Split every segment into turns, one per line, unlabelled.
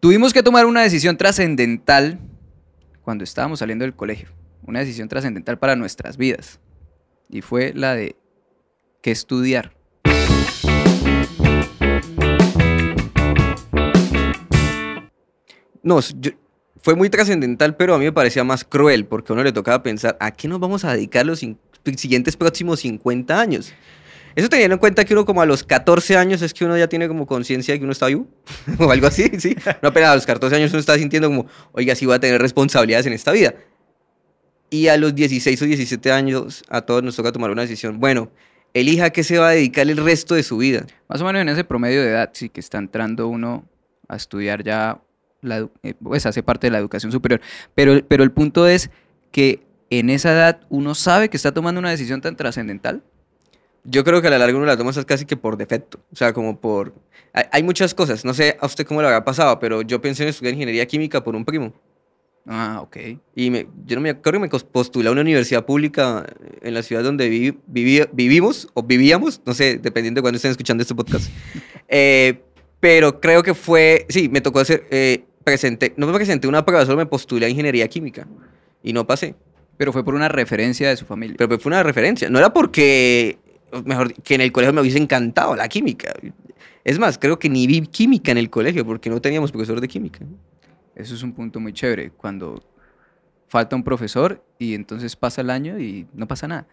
Tuvimos que tomar una decisión trascendental cuando estábamos saliendo del colegio. Una decisión trascendental para nuestras vidas. Y fue la de qué estudiar.
No, yo- fue muy trascendental, pero a mí me parecía más cruel, porque a uno le tocaba pensar, ¿a qué nos vamos a dedicar los siguientes próximos 50 años? Eso teniendo en cuenta que uno como a los 14 años es que uno ya tiene como conciencia de que uno está vivo, o algo así, ¿sí? No apenas a los 14 años uno está sintiendo como, oiga, sí voy a tener responsabilidades en esta vida. Y a los 16 o 17 años a todos nos toca tomar una decisión. Bueno, elija qué se va a dedicar el resto de su vida.
Más o menos en ese promedio de edad, sí, que está entrando uno a estudiar ya, la, eh, pues hace parte de la educación superior. Pero, pero el punto es que en esa edad uno sabe que está tomando una decisión tan trascendental.
Yo creo que a la larga uno la toma casi que por defecto. O sea, como por... Hay, muchas cosas. No sé a usted cómo le habrá pasado, pero yo pensé en estudiar ingeniería química por un primo.
Ah, ok.
Y me, yo no me acuerdo que me postulé a una universidad pública en la ciudad donde vivi- vivi- vivimos o vivíamos, no sé, dependiendo de cuándo estén escuchando este podcast. Eh, pero creo que fue, sí, me tocó hacer, eh, presenté, no me presenté una prueba, solo me postulé a ingeniería química y no pasé.
Pero fue por una referencia de su familia.
Pero fue una referencia, no era porque, mejor, que en el colegio me hubiese encantado la química. Es más, creo que ni vi química en el colegio porque no teníamos profesor de química.
Eso es un punto muy chévere. Cuando falta un profesor y entonces pasa el año y no pasa nada.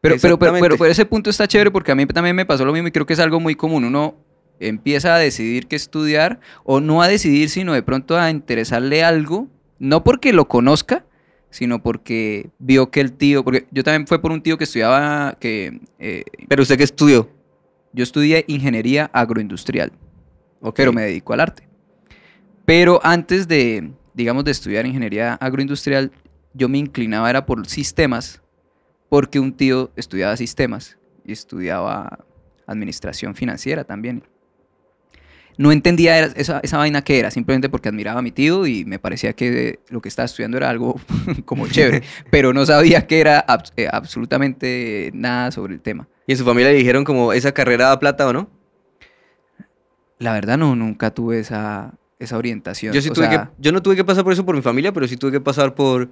Pero, pero, pero, pero, pero ese punto está chévere porque a mí también me pasó lo mismo y creo que es algo muy común. Uno empieza a decidir qué estudiar o no a decidir, sino de pronto a interesarle algo, no porque lo conozca, sino porque vio que el tío, porque yo también fue por un tío que estudiaba, que eh,
Pero usted qué estudió?
yo estudié ingeniería agroindustrial
Ok.
pero me dedico al arte. Pero antes de, digamos, de estudiar ingeniería agroindustrial, yo me inclinaba era por sistemas, porque un tío estudiaba sistemas y estudiaba administración financiera también. No entendía esa, esa vaina que era, simplemente porque admiraba a mi tío y me parecía que lo que estaba estudiando era algo como chévere, pero no sabía que era eh, absolutamente nada sobre el tema.
¿Y en su familia le dijeron como esa carrera da plata o no?
La verdad no, nunca tuve esa, esa orientación.
Yo sí
o
tuve
sea,
que, yo no tuve que pasar por eso por mi familia, pero sí tuve que pasar por,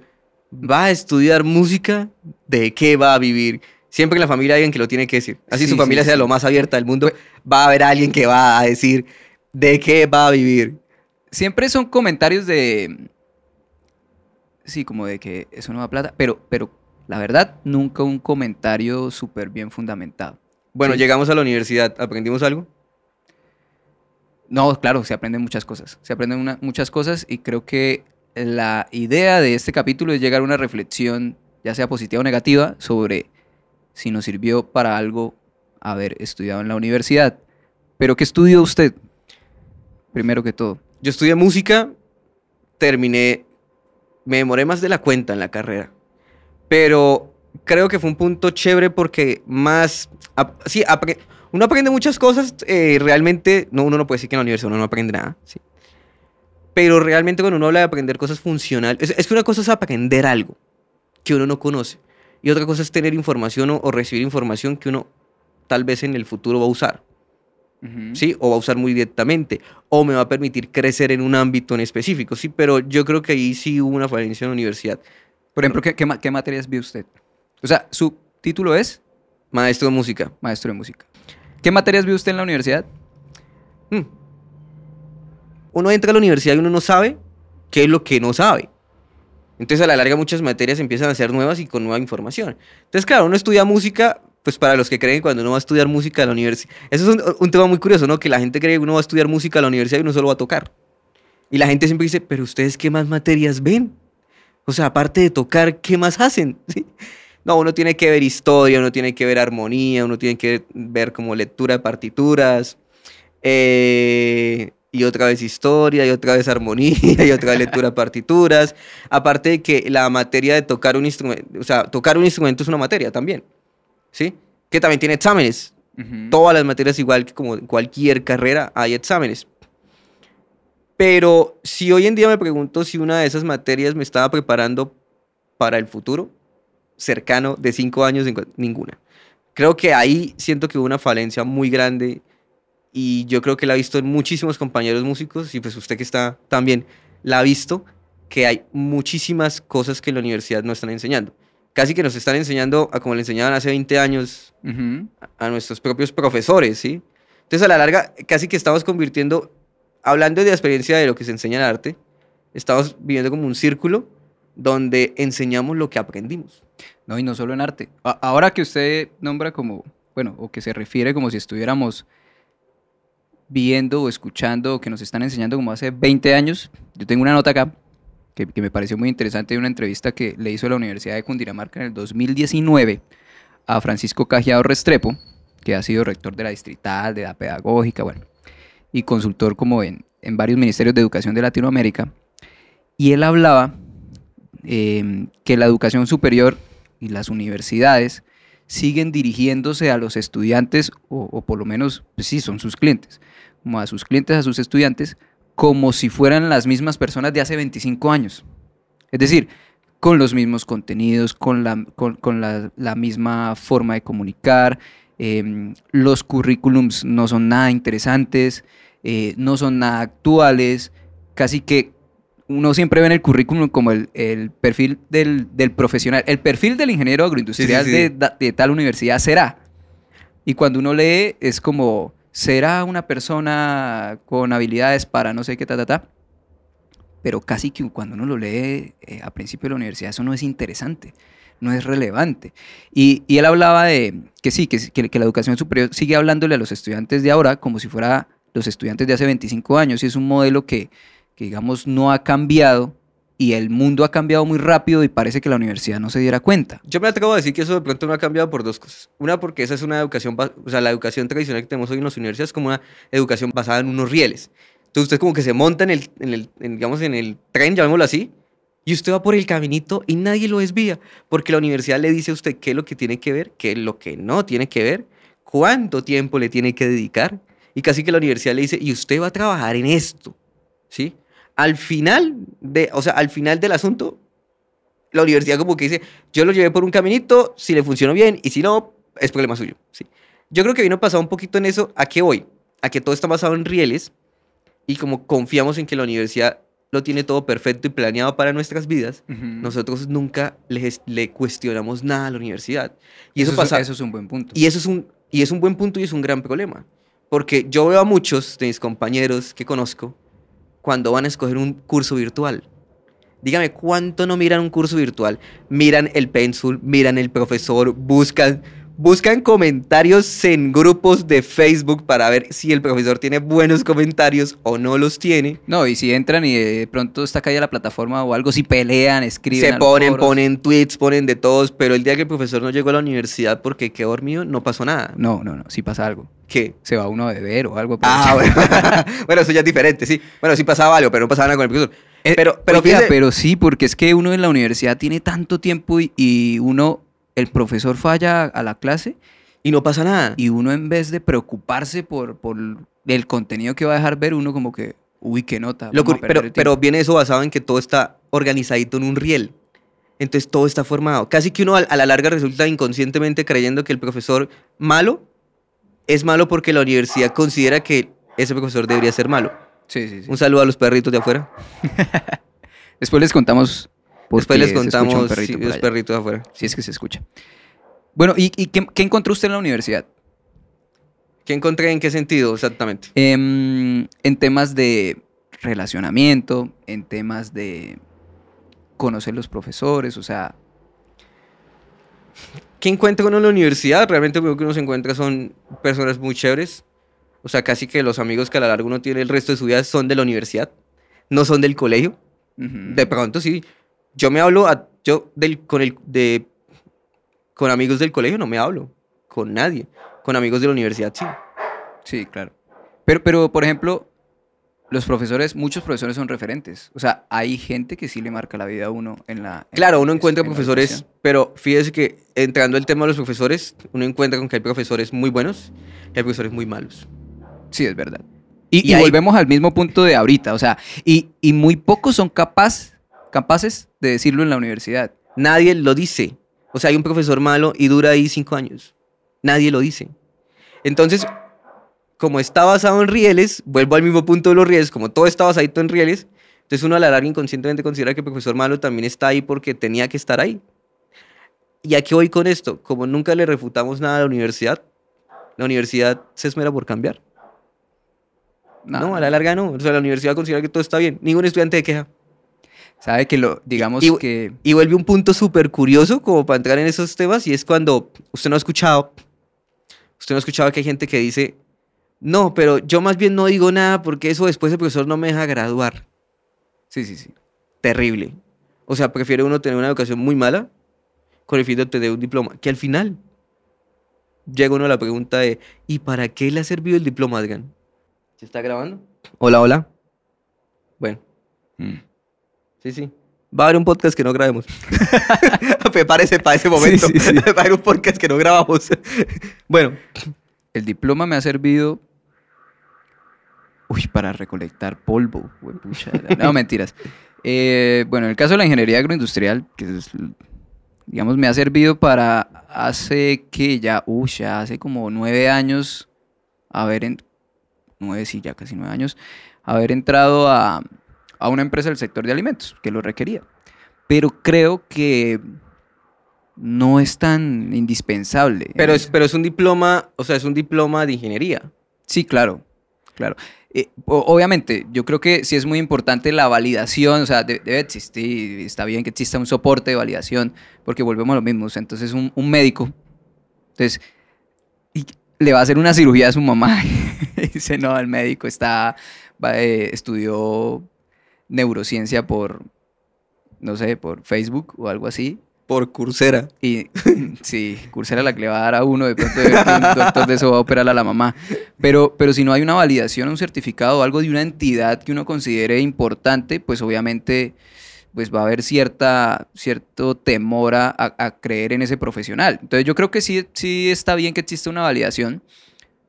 va a estudiar música, ¿de qué va a vivir? Siempre en la familia hay alguien que lo tiene que decir. Así
Sí,
su familia
sí,
sea lo más abierta del mundo, va a haber alguien que va a decir de qué va a vivir.
siempre son comentarios de. Sí, como de que eso no da plata, pero, pero la verdad, nunca un comentario súper bien fundamentado.
Bueno,
Sí.
llegamos a la universidad, ¿aprendimos algo?
No, claro, se aprenden muchas cosas. Se aprenden una- muchas cosas y creo que la idea de este capítulo es llegar a una reflexión, ya sea positiva o negativa, sobre si nos sirvió para algo haber estudiado en la universidad. Pero ¿qué estudió usted? Primero que todo.
Yo estudié música, terminé, me demoré más de la cuenta en la carrera, pero creo que fue un punto chévere porque más, ap- sí, uno aprende muchas cosas, eh, realmente, no, uno no puede decir que en la universidad uno no aprende nada, sí. Pero realmente cuando uno habla de aprender cosas funcionales, es, que una cosa es aprender algo que uno no conoce y otra cosa es tener información o recibir información que uno tal vez en el futuro va a usar. ¿Sí? O va a usar muy directamente, o me va a permitir crecer en un ámbito en específico, ¿sí? Pero yo creo que ahí sí hubo una falencia en la universidad.
Por ejemplo, ¿qué, qué, qué materias vio usted? O sea, su título es
Maestro de música.
maestro de música. ¿Qué materias vio usted en la universidad?
Hmm. Uno entra a la universidad y uno no sabe qué es lo que no sabe. Entonces a la larga muchas materias empiezan a ser nuevas y con nueva información. Entonces claro, uno estudia música, pues para los que creen que cuando uno va a estudiar música a la universidad, eso es un, tema muy curioso, ¿no? Que la gente cree que uno va a estudiar música a la universidad y uno solo va a tocar. Y la gente siempre dice, pero ustedes qué más materias ven? O sea, aparte de tocar, ¿qué más hacen? No, uno tiene que ver historia, uno tiene que ver armonía, uno tiene que ver como lectura de partituras, eh, y otra vez historia, y otra vez armonía, y otra vez lectura de partituras. Aparte de que la materia de tocar un instrumento, o sea, tocar un instrumento es una materia también, ¿sí? Que también tiene exámenes. Todas las materias, igual que como cualquier carrera, hay exámenes. Pero si hoy en día me pregunto si una de esas materias me estaba preparando para el futuro cercano de cinco años, ninguna. Creo que ahí siento que hubo una falencia muy grande y yo creo que la ha visto en muchísimos compañeros músicos y pues usted que está también la ha visto que hay muchísimas cosas que en la universidad no están enseñando. Casi que nos están enseñando a como le enseñaban hace 20 años a nuestros propios profesores, ¿sí? Entonces a la larga casi que estamos convirtiendo, hablando de la experiencia de lo que se enseña en arte, estamos viviendo como un círculo donde enseñamos lo que aprendimos.
No, y no solo en arte. Ahora que usted nombra como, bueno, o que se refiere como si estuviéramos viendo o escuchando o que nos están enseñando como hace 20 años, yo tengo una nota acá que, me pareció muy interesante de una entrevista que le hizo la Universidad de Cundinamarca en el 2019 a Francisco Cajiado Restrepo, que ha sido rector de la distrital, de la pedagógica, bueno, y consultor como en, en varios ministerios de educación de Latinoamérica. Y él hablaba eh, que la educación superior y las universidades siguen dirigiéndose a los estudiantes, o, o por lo menos, pues sí, son sus clientes, como a sus clientes, a sus estudiantes, como si fueran las mismas personas de hace 25 años. Es decir, con los mismos contenidos, con la, con, con la, la misma forma de comunicar, em, los currículums no son nada interesantes, eh, no son nada actuales, casi que uno siempre ve en el currículum como el, el perfil del, del profesional, el perfil del ingeniero agroindustrial
Sí, sí, sí.
De, de tal universidad será. Y cuando uno lee es como, será una persona con habilidades para no sé qué, ta, ta, ta. Pero casi que cuando uno lo lee eh, a principio de la universidad, eso no es interesante, no es relevante. Y, él hablaba de que sí, que, la educación superior sigue hablándole a los estudiantes de ahora como si fuera los estudiantes de hace 25 años. Y es un modelo que, digamos, no ha cambiado y el mundo ha cambiado muy rápido y parece que la universidad no se diera cuenta.
Yo me atrevo a decir que eso de pronto no ha cambiado por dos cosas. Una, porque esa es una educación, o sea, la educación tradicional que tenemos hoy en las universidades es como una educación basada en unos rieles. Entonces usted como que se monta en el, en el en, digamos, en el tren, llamémoslo así, y usted va por el caminito y nadie lo desvía, porque la universidad le dice a usted qué es lo que tiene que ver, qué es lo que no tiene que ver, cuánto tiempo le tiene que dedicar, y casi que la universidad le dice, y usted va a trabajar en esto, ¿sí? Al final, de, o sea, al final del asunto, la universidad como que dice, yo lo llevé por un caminito, si le funcionó bien, y si no, es problema suyo. ¿sí? Yo creo que vino pasado un poquito en eso, ¿a qué voy? A que todo está basado en rieles, y como confiamos en que la universidad lo tiene todo perfecto y planeado para nuestras vidas, nosotros nunca le, le cuestionamos nada a la universidad. Y eso,
es-
pasa,
eso es un buen punto.
y eso es un, y es un buen punto y es un gran problema. Porque yo veo a muchos de mis compañeros que conozco cuando van a escoger un curso virtual. Dígame, ¿cuánto no miran un curso virtual? Miran el pencil, miran el profesor, buscan, buscan comentarios en grupos de Facebook para ver si el profesor tiene buenos comentarios o no los tiene.
No, y si entran y de pronto está caída la plataforma o algo, si pelean, escriben.
Se ponen,
foros.
ponen tweets, ponen de todos, pero el día que el profesor no llegó a la universidad porque quedó dormido, no pasó nada.
No, no, no, si pasa algo.
¿Qué?
Se va uno a beber o algo.
Ah,
aprovechando.
bueno. bueno, eso ya es diferente, sí. Bueno, sí pasaba algo, pero no pasaba nada con el profesor.
Eh,
Pero, pero,
oiga, pero sí, porque es que uno en la universidad tiene tanto tiempo y, y uno, el profesor falla a la clase
y no pasa nada.
y uno en vez de preocuparse por, por el contenido que va a dejar ver, uno como que, uy, qué nota.
Lo pero, pero
tiempo".
viene eso basado en que todo está organizadito en un riel. Entonces todo está formado. Casi que uno a, a la larga resulta inconscientemente creyendo que el profesor malo es malo porque la universidad considera que ese profesor debería ser malo.
Sí, sí, sí.
Un saludo a los perritos de afuera.
Después les contamos.
Después les contamos los
allá.
perritos afuera.
Si es que se escucha. Bueno, ¿y, y qué, qué encontró usted en la universidad?
¿Qué encontré en qué sentido exactamente?
Em, en temas de relacionamiento, en temas de conocer los profesores, o sea,
¿Qué encuentra uno en la universidad? Realmente lo que uno se encuentra son personas muy chéveres. O sea, casi que los amigos que a la larga uno tiene el resto de su vida son de la universidad, no son del colegio.
ujú.
De pronto sí. Yo me hablo a, yo del, con el de con amigos del colegio no me hablo con nadie. Con amigos de la universidad sí.
Sí, claro. Pero, pero, por ejemplo, los profesores, muchos profesores son referentes. O sea, hay gente que sí le marca la vida a uno en la... en-
Claro, uno
en-
encuentra
en
profesores, pero fíjese que entrando al tema de los profesores, uno encuentra con que hay profesores muy buenos y hay profesores muy malos.
Sí, es verdad. Y,
Y
y
ahí-
volvemos al mismo punto de ahorita. O sea, y, y muy pocos son capaz, capaces de decirlo en la universidad.
Nadie lo dice. O sea, hay un profesor malo y dura ahí cinco años. Nadie lo dice. Entonces, como está basado en rieles, vuelvo al mismo punto de los rieles, como todo está basado en rieles, entonces uno a la larga inconscientemente considera que el profesor malo también está ahí porque tenía que estar ahí. ¿Y a qué voy con esto? Como nunca le refutamos nada a la universidad, la universidad se esmera por cambiar. No, a la larga no. O sea, la universidad considera que todo está bien. Ningún estudiante de queja.
Sabe que lo, digamos
Y-
que...
Y vuelve un punto súper curioso como para entrar en esos temas y es cuando usted no ha escuchado, usted no ha escuchado que hay gente que dice, no, pero yo más bien no digo nada porque eso después el profesor no me deja graduar.
Sí, sí, sí.
Terrible. O sea, prefiere uno tener una educación muy mala con el fin de obtener un diploma, que al final llega uno a la pregunta de, ¿y para qué le ha servido el diploma, Adrián? ¿Se está grabando? Hola, hola. Bueno.
Mm.
Sí, sí. Va a haber un podcast que no grabemos. Prepárese para ese momento.
sí, sí.
Va a haber un podcast que no grabamos. bueno,
El diploma me ha servido... Uy, para recolectar polvo. No, mentiras. Eh, bueno, en el caso de la ingeniería agroindustrial, que es, digamos, me ha servido para hace que ya, uy, ya hace como nueve años, haber, en, nueve, sí, ya casi nueve años, haber entrado a, a una empresa del sector de alimentos que lo requería. Pero creo que no es tan indispensable.
pero es, pero es un diploma, o sea, es un diploma de ingeniería.
Sí, claro, claro. Eh, obviamente, yo creo que sí es muy importante la validación, o sea, de- debe existir, está bien que exista un soporte de validación, porque volvemos a lo mismo, o sea, entonces un, un médico, entonces, y le va a hacer una cirugía a su mamá, y dice, no, el médico está, va, eh, estudió neurociencia por, no sé, por Facebook o algo así,
Por Coursera.
y sí, Coursera la que le va a dar a uno, de pronto de- un doctor de eso va a operar a la mamá. Pero, pero si no hay una validación, un certificado o algo de una entidad que uno considere importante, pues obviamente pues va a haber cierta, cierto temor a, a- a creer en ese profesional. Entonces yo creo que sí, sí está bien que exista una validación,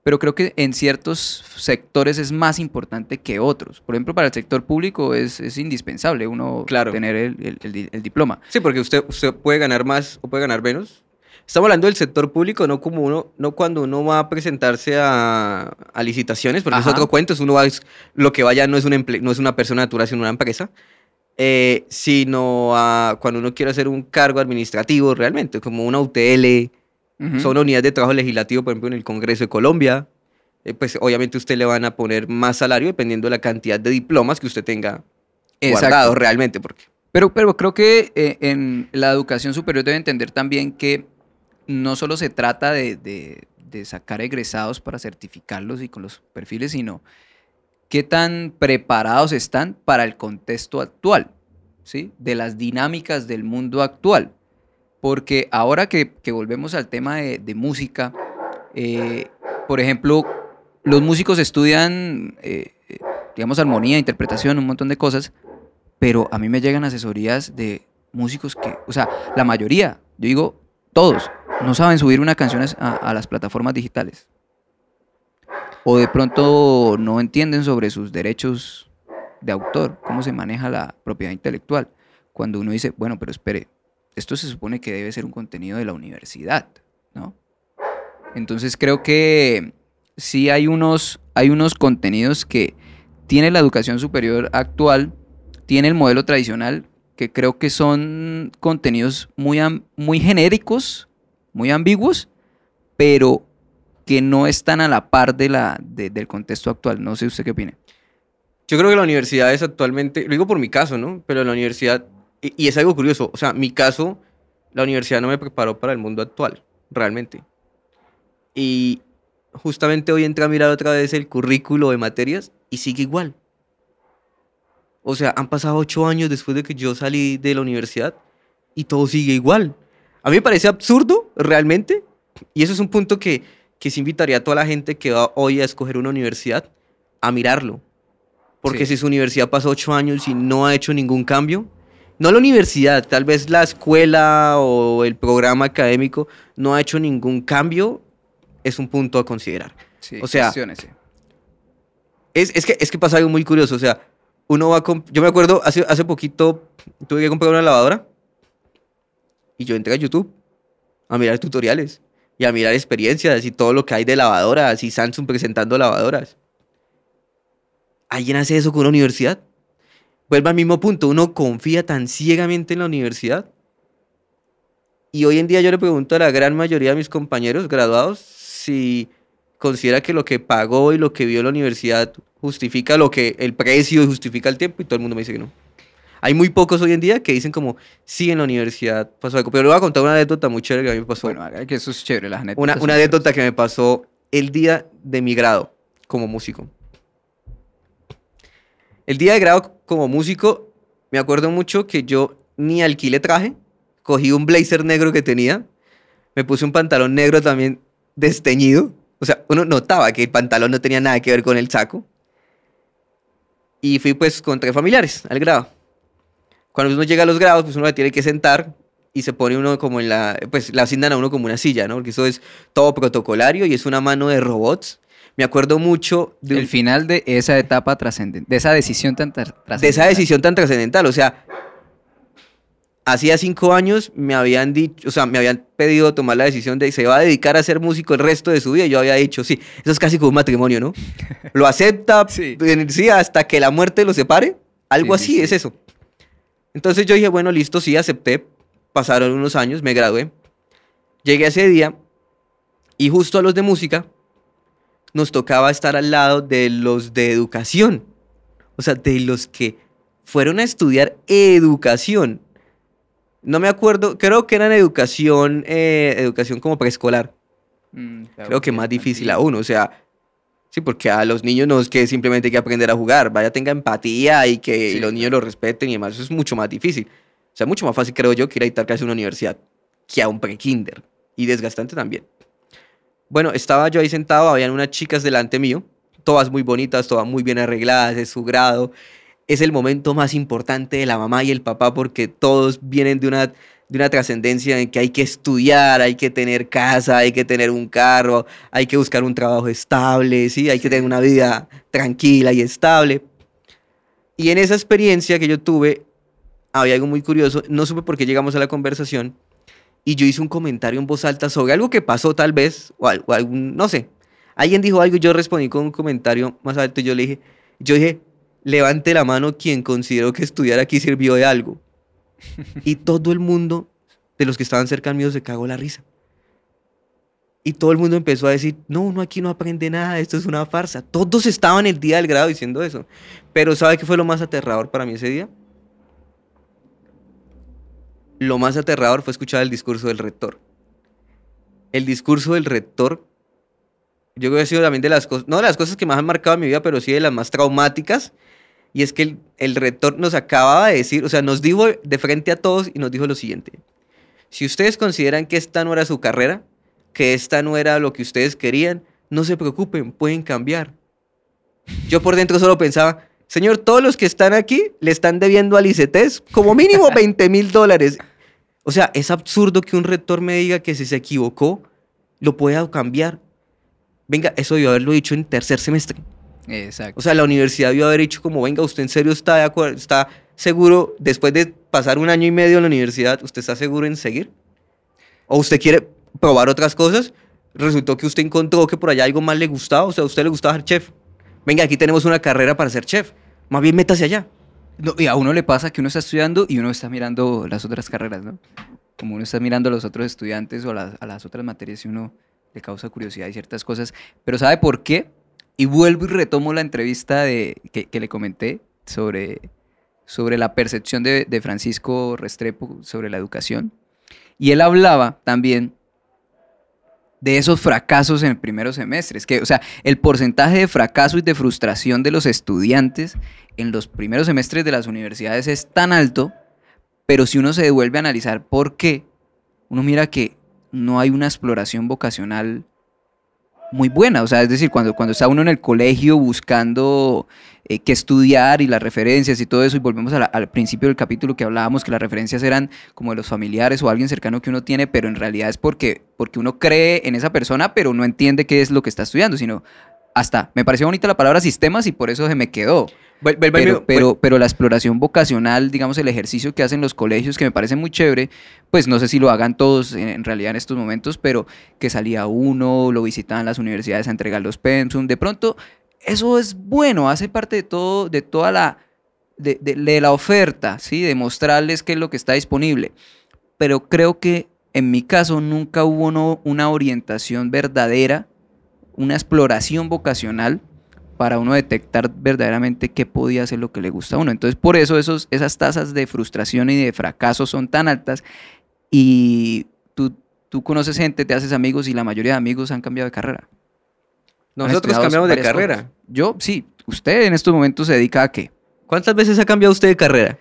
pero creo que en ciertos sectores es más importante que otros. Por ejemplo, para el sector público es, es indispensable uno
Claro.
tener el- el- el el diploma.
Sí, porque usted, usted puede ganar más o puede ganar menos. Estamos hablando del sector público, no como uno, no cuando uno va a presentarse a, a licitaciones, porque
Ajá.
es otro cuento, es uno va, es- lo que vaya no es, un emple- no es una persona natural, sino una empresa, eh, sino a cuando uno quiere hacer un cargo administrativo realmente, como una UTL, Son unidades de trabajo legislativo, por ejemplo, en el Congreso de Colombia, eh, pues obviamente usted le van a poner más salario dependiendo de la cantidad de diplomas que usted tenga guardados realmente, porque
Pero, pero creo que eh, en la educación superior debe entender también que no solo se trata de, de- de sacar egresados para certificarlos y con los perfiles, sino qué tan preparados están para el contexto actual, ¿sí? De las dinámicas del mundo actual. Porque ahora que, volvemos al tema de, de música, eh, por ejemplo, los músicos estudian, eh, eh, digamos, armonía, interpretación, un montón de cosas, pero a mí me llegan asesorías de músicos que, o sea, la mayoría, yo digo, todos, no saben subir una canción a, a las plataformas digitales. O de pronto no entienden sobre sus derechos de autor, cómo se maneja la propiedad intelectual. Cuando uno dice, bueno, pero espere, esto se supone que debe ser un contenido de la universidad, ¿no? Entonces creo que sí hay unos, hay unos contenidos que tiene la educación superior actual, tiene el modelo tradicional, que creo que son contenidos muy, muy genéricos, muy ambiguos, pero que no están a la par de la, de- del contexto actual. No sé usted qué opina.
Yo creo que la universidad es actualmente, lo digo por mi caso, ¿no? Pero la universidad, y, y es algo curioso, o sea, mi caso, la universidad no me preparó para el mundo actual, realmente. Y justamente hoy entré a mirar otra vez el currículo de materias y sigue igual. O sea, han pasado ocho años después de que yo salí de la universidad y todo sigue igual. A mí me parece absurdo, realmente, y eso es un punto que, que se invitaría a toda la gente que va hoy a escoger una universidad a mirarlo. Porque
Sí.
si su universidad pasó ocho años y no ha hecho ningún cambio, no la universidad, tal vez la escuela o el programa académico no ha hecho ningún cambio, es un punto a considerar.
Sí,
O sea. Es, es que, es que pasa algo muy curioso, o sea, uno va a... Yo me acuerdo, hace, hace poquito tuve que comprar una lavadora y yo entré a YouTube a mirar tutoriales. y a mirar experiencias y todo lo que hay de lavadoras y Samsung presentando lavadoras. ¿Alguien hace eso con una universidad? Vuelve al mismo punto, uno confía tan ciegamente en la universidad. Y hoy en día yo le pregunto a la gran mayoría de mis compañeros graduados si considera que lo que pagó y lo que vio la universidad justifica lo que el precio y justifica el tiempo y todo el mundo me dice que no. Hay muy pocos hoy en día que dicen como, sí, en la universidad pasó algo. Pero le voy a contar una anécdota muy chévere que a mí me pasó.
Bueno, que eso es chévere, las anécdotas.
Una, una anécdota que me pasó el día de mi grado como músico. El día de grado como músico, me acuerdo mucho que yo ni alquilé traje, cogí un blazer negro que tenía, me puse un pantalón negro también desteñido. O sea, uno notaba que el pantalón no tenía nada que ver con el saco. Y fui pues con tres familiares al grado. Cuando uno llega a los grados, pues uno tiene que sentar y se pone uno como en la, pues le asignan a uno como una silla, ¿no? Porque eso es todo protocolario y es una mano de robots. Me acuerdo mucho de, un-
El final de esa etapa trascendente, de esa decisión tan tra- trascendental.
de esa decisión tan trascendental. O sea, hacía cinco años me habían dicho, o sea, me habían pedido tomar la decisión de se va a dedicar a ser músico el resto de su vida. Y yo había dicho, sí, eso es casi como un matrimonio, ¿no? Lo acepta,
Sí.
sí, hasta que la muerte lo separe. Algo
Sí,
así
sí,
es eso. Entonces yo dije, bueno, listo, sí, acepté. Pasaron unos años, me gradué. Llegué a ese día y justo a los de música nos tocaba estar al lado de los de educación. O sea, de los que fueron a estudiar educación. No me acuerdo, creo que eran educación, eh, educación como preescolar.
Mm, claro,
Creo que más difícil aún, o sea, sí, porque a los niños no es que simplemente hay que aprender a jugar, vaya, tenga empatía y que
Sí,
los niños lo respeten y demás, eso es mucho más difícil. O sea, mucho más fácil, creo yo, que ir a dictar clases a una universidad, que a un pre-kinder, y desgastante también. Bueno, estaba yo ahí sentado, habían unas chicas delante mío, todas muy bonitas, todas muy bien arregladas, es su grado. Es el momento más importante de la mamá y el papá porque todos vienen de una, de una trascendencia en que hay que estudiar, hay que tener casa, hay que tener un carro, hay que buscar un trabajo estable, ¿sí? hay que tener una vida tranquila y estable. Y en esa experiencia que yo tuve, había algo muy curioso, no supe por qué llegamos a la conversación, y yo hice un comentario en voz alta sobre algo que pasó tal vez, o, al- o algún, no sé. Alguien dijo algo y yo respondí con un comentario más alto y yo le dije, yo dije, levante la mano quien consideró que estudiar aquí sirvió de algo. y todo el mundo de los que estaban cerca mío se cagó la risa. Y todo el mundo empezó a decir, no, uno aquí no aprende nada, esto es una farsa. Todos estaban el día del grado diciendo eso. Pero ¿sabe qué fue lo más aterrador para mí ese día? Lo más aterrador fue escuchar el discurso del rector. El discurso del rector, yo creo que ha sido también de las cosas, no de las cosas que más han marcado en mi vida, pero sí de las más traumáticas. Y es que el, el rector nos acababa de decir, o sea, nos dijo de frente a todos y nos dijo lo siguiente. Si ustedes consideran que esta no era su carrera, que esta no era lo que ustedes querían, no se preocupen, pueden cambiar. Yo por dentro solo pensaba, señor, todos los que están aquí le están debiendo al ICETES como mínimo 20 mil dólares. O sea, es absurdo que un rector me diga que si se equivocó, lo pueda cambiar. Venga, eso debió haberlo dicho en tercer semestre.
Exacto.
O sea, la universidad debió haber dicho como, venga, usted en serio está de acuerdo, está seguro, después de pasar un año y medio en la universidad, ¿usted está seguro en seguir? ¿O usted quiere probar otras cosas? Resultó que usted encontró que por allá algo más le gustaba, o sea, a usted le gustaba ser chef. Venga, aquí tenemos una carrera para ser chef. Más bien métase allá.
No, y a uno le pasa que uno está estudiando y uno está mirando las otras carreras, ¿no? Como uno está mirando a los otros estudiantes o a las, a las otras materias y uno le causa curiosidad y ciertas cosas. Pero ¿sabe por qué? Y vuelvo y retomo la entrevista de, que, que le comenté sobre, sobre la percepción de, de Francisco Restrepo sobre la educación. Y él hablaba también de esos fracasos en primeros semestres, que, o sea, el porcentaje de fracaso y de frustración de los estudiantes en los primeros semestres de las universidades es tan alto, pero si uno se devuelve a analizar por qué, uno mira que no hay una exploración vocacional muy buena, o sea, es decir, cuando, cuando está uno en el colegio buscando eh, qué estudiar y las referencias y todo eso, y volvemos la- al principio del capítulo que hablábamos que las referencias eran como de los familiares o alguien cercano que uno tiene, pero en realidad es porque, porque uno cree en esa persona, pero no entiende qué es lo que está estudiando, sino hasta, me pareció bonita la palabra sistemas y por eso se me quedó. Pero, pero la exploración vocacional, digamos, el ejercicio que hacen los colegios, que me parece muy chévere, pues no sé si lo hagan todos en, en realidad en estos momentos, pero que salía uno, lo visitaban las universidades a entregar los pensum, de pronto eso es bueno, hace parte de todo, de toda la, de, la oferta, ¿sí? De mostrarles qué es lo que está disponible. Pero creo que en mi caso nunca hubo una orientación verdadera, una exploración vocacional para uno detectar verdaderamente qué podía ser lo que le gusta a uno. Entonces, por eso esas tasas de frustración y de fracaso son tan altas y tú, tú conoces gente, te haces amigos y la mayoría de amigos han cambiado de carrera.
Nosotros cambiamos de carrera.
cosas. Yo, sí. ¿Usted en estos momentos se dedica a qué?
¿Cuántas veces ha cambiado usted de carrera?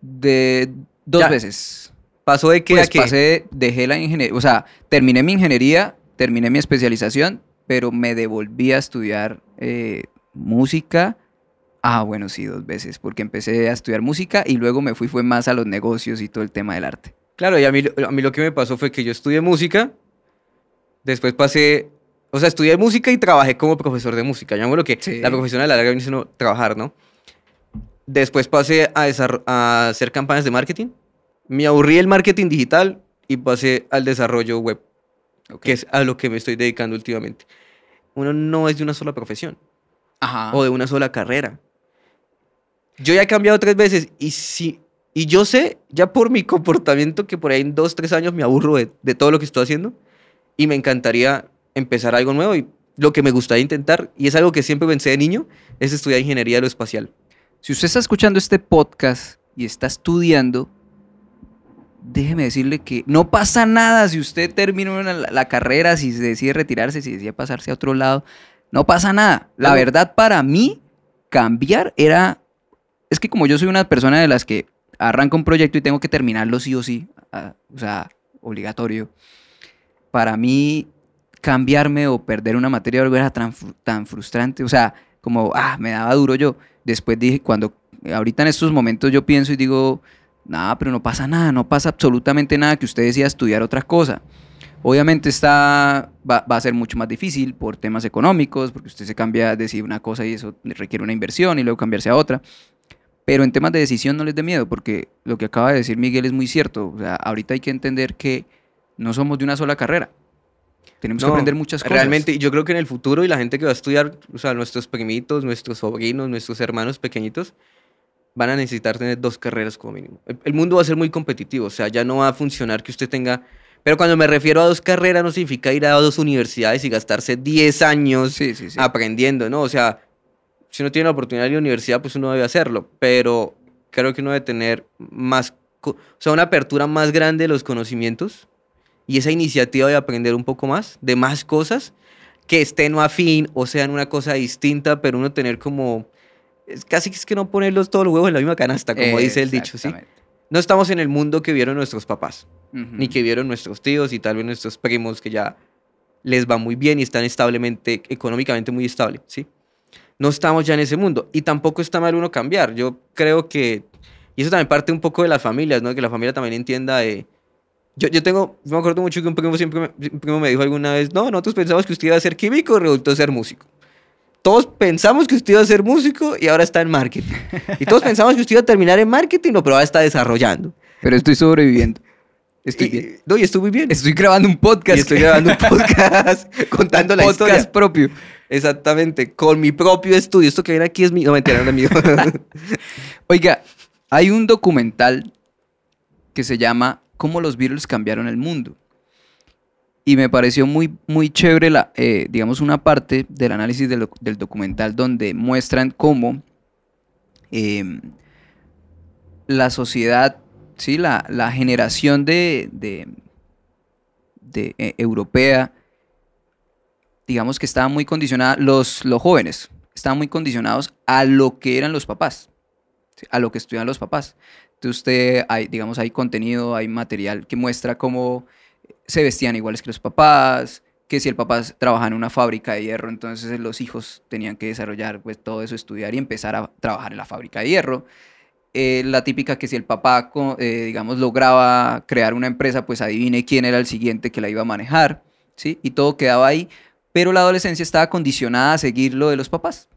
De dos
Ya.
veces.
¿Pasó de qué
Pues
a qué?
pasé, dejé la ingeniería, o sea, terminé mi ingeniería, terminé mi especialización, pero me devolví a estudiar eh, música. Ah, bueno, sí, dos veces, porque empecé a estudiar música y luego me fui fue más a los negocios y todo el tema del arte.
Claro, y a mí, a mí lo que me pasó fue que yo estudié música, después pasé, o sea, estudié música y trabajé como profesor de música. Llamémoslo lo que
Sí.
la profesión a la larga viene siendo trabajar, ¿no? Después pasé a, a hacer campañas de marketing. Me aburrí el marketing digital y pasé al desarrollo web, que es a lo que me estoy dedicando últimamente. Uno no es de una sola profesión
Ajá.
o de una sola carrera. Yo ya he cambiado tres veces y sí, y yo sé ya por mi comportamiento que por ahí en dos, tres años me aburro de, de todo lo que estoy haciendo y me encantaría empezar algo nuevo y lo que me gustaría intentar, y es algo que siempre pensé de niño, es estudiar ingeniería aeroespacial.
Si usted está escuchando este podcast y está estudiando, déjeme decirle que no pasa nada si usted termina la, la carrera, si decide retirarse, si decide pasarse a otro lado. No pasa nada. La verdad, para mí, cambiar era. Es que como yo soy una persona de las que arranca un proyecto y tengo que terminarlo sí o sí, ah, o sea, obligatorio. Para mí, cambiarme o perder una materia o algo era tan, tan frustrante. O sea, como, ah, me daba duro yo. Después dije, cuando, ahorita en estos momentos yo pienso y digo, nada, pero no pasa nada, no pasa absolutamente nada que usted decida estudiar otra cosa. Obviamente está, va, va a ser mucho más difícil por temas económicos, porque usted se cambia, decide una cosa y eso requiere una inversión y luego cambiarse a otra. Pero en temas de decisión no les dé miedo, porque lo que acaba de decir Miguel es muy cierto. O sea, ahorita hay que entender que no somos de una sola carrera. Tenemos que
No,
aprender muchas cosas.
Realmente, yo creo que en el futuro y la gente que va a estudiar, o sea, nuestros primitos, nuestros sobrinos, nuestros hermanos pequeñitos, van a necesitar tener dos carreras como mínimo. El, el mundo va a ser muy competitivo, o sea, ya no va a funcionar que usted tenga... Pero cuando me refiero a dos carreras, no significa ir a dos universidades y gastarse 10 años
Sí, sí, sí.
aprendiendo, ¿no? O sea, si uno tiene la oportunidad de ir a la universidad, pues uno debe hacerlo, pero creo que uno debe tener más, o sea, una apertura más grande de los conocimientos y esa iniciativa de aprender un poco más, de más cosas, que estén afín o sean una cosa distinta, pero uno tener como, es casi que es que no ponerlos todos los huevos en la misma canasta, como dice el dicho, ¿sí? No estamos en el mundo que vieron nuestros papás
Ujú.
ni que vieron nuestros tíos y tal vez nuestros primos que ya les va muy bien y están establemente, económicamente muy estable, ¿sí? No estamos ya en ese mundo y tampoco está mal uno cambiar. Yo creo que, y eso también parte un poco de las familias, ¿no? Que la familia también entienda de... Yo, yo tengo, me acuerdo mucho que un primo siempre me, un primo me dijo alguna vez, no, nosotros pensamos que usted iba a ser químico, resultó ser músico. Todos pensamos que usted iba a ser músico y ahora está en marketing. Y todos pensamos que usted iba a terminar en marketing, no, pero ahora está desarrollando.
Pero estoy sobreviviendo. Estoy
Y-
bien.
No, y estoy muy bien.
Estoy grabando un podcast.
Y estoy grabando un podcast contando la
podcast
historia.
propio.
Exactamente, con mi propio estudio. Esto que viene aquí es mi. No, mentira, no mío.
Oiga, hay un documental que se llama Cómo los Beatles cambiaron el mundo. Y me pareció muy, muy chévere, la, eh, digamos, una parte del análisis del, doc- del documental donde muestran cómo em, la sociedad, ¿sí? la, la generación de, de- eh, europea, digamos que estaba muy condicionada, los, los jóvenes estaban muy condicionados a lo que eran los papás, a lo que estudian los papás. Usted, hay, digamos, hay contenido, hay material que muestra cómo se vestían iguales que los papás, que si el papá trabajaba en una fábrica de hierro, entonces los hijos tenían que desarrollar pues, todo eso, estudiar y empezar a trabajar en la fábrica de hierro. Eh, la típica que si el papá, eh, digamos, lograba crear una empresa, pues adivine quién era el siguiente que la iba a manejar, ¿sí? Y todo quedaba ahí, pero la adolescencia estaba condicionada a seguir lo de los papás.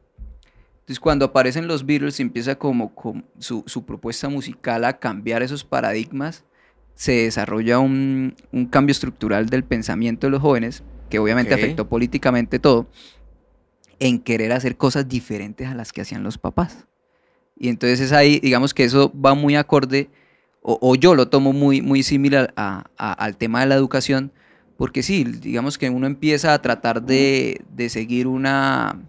Entonces cuando aparecen los Beatles y empieza como, como su, su propuesta musical a cambiar esos paradigmas, se desarrolla un, un cambio estructural del pensamiento de los jóvenes, que obviamente
Ok.
afectó políticamente todo, en querer hacer cosas diferentes a las que hacían los papás. Y entonces es ahí, digamos que eso va muy acorde, o, o yo lo tomo muy, muy similar a- a- al tema de la educación, porque sí, digamos que uno empieza a tratar de, de seguir una,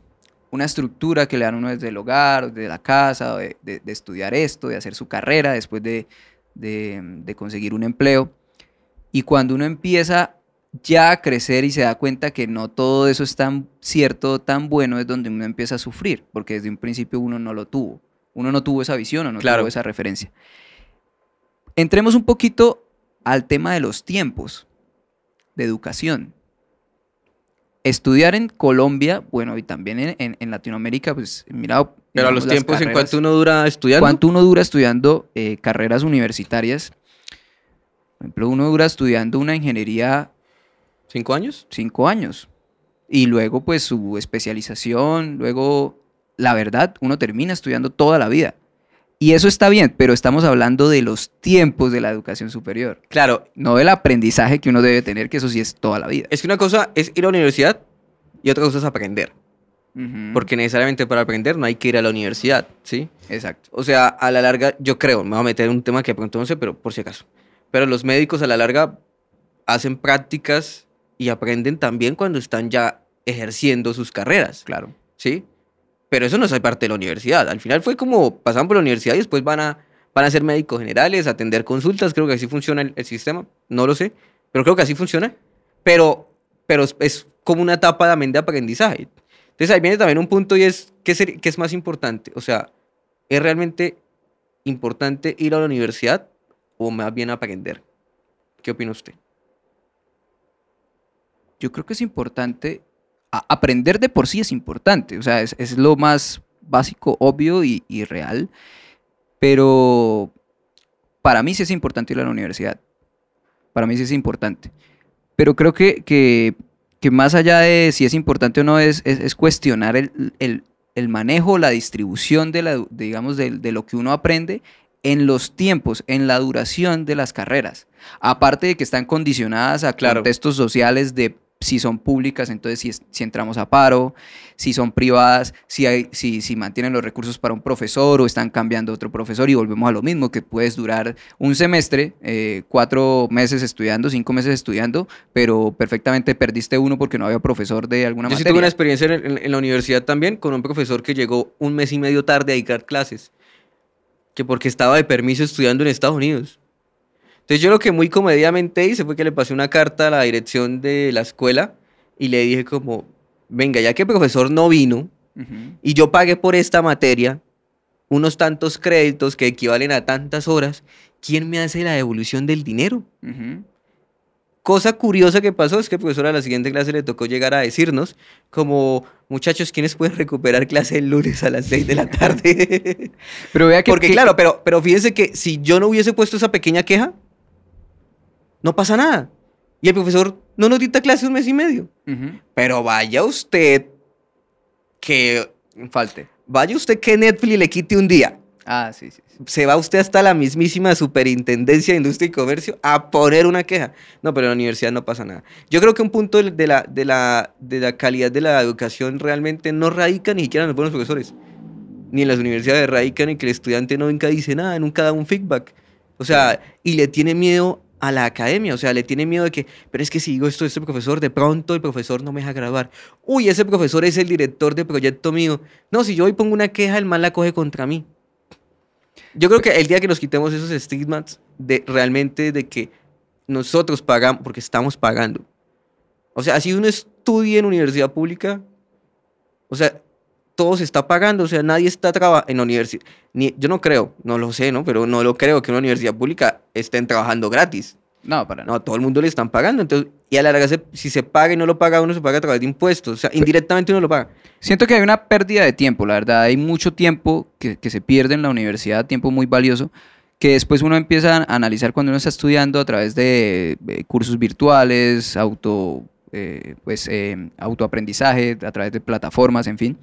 una estructura que le dan uno desde el hogar, desde la casa, de, de- de estudiar esto, de hacer su carrera, después de, de- de conseguir un empleo. Y cuando uno empieza ya a crecer y se da cuenta que no todo eso es tan cierto, tan bueno, es donde uno empieza a sufrir, porque desde un principio uno no lo tuvo. Uno no tuvo esa visión o no
Claro.
tuvo esa referencia. Entremos un poquito al tema de los tiempos de educación. Estudiar en Colombia, bueno, y también en, en- en Latinoamérica, pues mira...
Pero a los tiempos, ¿en cuánto uno dura estudiando?
¿Cuánto uno dura estudiando eh, carreras universitarias? Por ejemplo, uno dura estudiando una ingeniería
¿Cinco años?
cinco años. Y luego, pues, su especialización, luego, la verdad, uno termina estudiando toda la vida. Y eso está bien, pero estamos hablando de los tiempos de la educación superior,
Claro,
no del aprendizaje que uno debe tener, que eso sí es toda la vida.
es que una cosa es ir a la universidad y otra cosa es aprender. Porque necesariamente para aprender no hay que ir a la universidad, ¿sí?
Exacto.
O sea, a la larga, yo creo, me voy a meter en un tema que pronto no sé, pero por si acaso. Pero los médicos a la larga hacen prácticas y aprenden también cuando están ya ejerciendo sus carreras,
Claro.
¿sí? Pero eso no es parte de la universidad. Al final fue como pasan por la universidad y después van a, van a ser médicos generales, atender consultas. Creo que así funciona el, sistema. No lo sé, pero creo que así funciona. Pero, pero es, como una etapa también de aprendizaje. Entonces ahí viene también un punto y es, ¿qué, ser- qué es más importante? O sea, ¿es realmente importante ir a la universidad o más bien aprender? ¿Qué opina usted?
yo creo que es importante, aprender de por sí es importante, o sea, es, es lo más básico, obvio y, y real, pero para mí sí es importante ir a la universidad, para mí sí es importante, pero creo que, que, que más allá de si es importante o no, es, es, es cuestionar el, el- el manejo, la distribución de, la, digamos, de, de lo que uno aprende en los tiempos, en la duración de las carreras. Aparte de que están condicionadas a
Claro.
contextos sociales de si son públicas, entonces si, entramos a paro, si son privadas, si, hay, si, si mantienen los recursos para un profesor o están cambiando otro profesor y volvemos a lo mismo, que puedes durar un semestre, eh, cuatro meses estudiando, cinco meses estudiando, pero perfectamente perdiste uno porque no había profesor de alguna
Yo sí
materia.
tuve una experiencia en, en- en la universidad también con un profesor que llegó un mes y medio tarde a dictar clases, que porque estaba de permiso estudiando en Estados Unidos. Entonces yo lo que muy comedidamente hice fue que le pasé una carta a la dirección de la escuela y le dije como, venga, ya que el profesor no vino y yo pagué por esta materia unos tantos créditos que equivalen a tantas horas, ¿quién me hace la devolución del dinero? Cosa curiosa que pasó es que el profesor a la siguiente clase le tocó llegar a decirnos como, muchachos, ¿quiénes pueden recuperar clase el lunes a las 6 de la tarde?
Pero vea que...
Porque
que-
claro, pero, pero fíjense que si yo no hubiese puesto esa pequeña queja, no pasa nada. Y el profesor no nos dicta clase un mes y medio.
Ujú.
Pero vaya usted que...
Falte.
Vaya usted que Netflix le quite un día.
Ah, sí, sí. sí.
se va usted hasta la mismísima superintendencia de industria y comercio a poner una queja. No, pero en la universidad no pasa nada. Yo creo que un punto de la, de la, de la calidad de la educación realmente no radica ni siquiera en los buenos profesores. Ni en las universidades radican en que el estudiante no nunca dice nada, nunca da un feedback. O sea, y le tiene miedo a la academia, o sea, le tiene miedo de que, pero es que si digo esto a este profesor, de pronto el profesor no me deja grabar. Uy, ese profesor es el director de proyecto mío. No, si yo hoy pongo una queja, el mal la coge contra mí. Yo creo que el día que nos quitemos esos estigmas de realmente de que nosotros pagamos, porque estamos pagando. O sea, si uno estudia en universidad pública, o sea, todo se está pagando, o sea, nadie está trabajando en la universidad. Ni, yo no creo, no lo sé, ¿no? Pero no lo creo que una universidad pública estén trabajando gratis.
No, para
No,
nada.
a todo el mundo le están pagando. Entonces, y a la larga, se- si se paga y no lo paga uno, se paga a través de impuestos. O sea, indirectamente uno lo paga.
Siento que hay una pérdida de tiempo, la verdad. Hay mucho tiempo que, que se pierde en la universidad, tiempo muy valioso, que después uno empieza a analizar cuando uno está estudiando a través de eh, cursos virtuales, auto, eh, pues, eh, autoaprendizaje, a través de plataformas, en fin.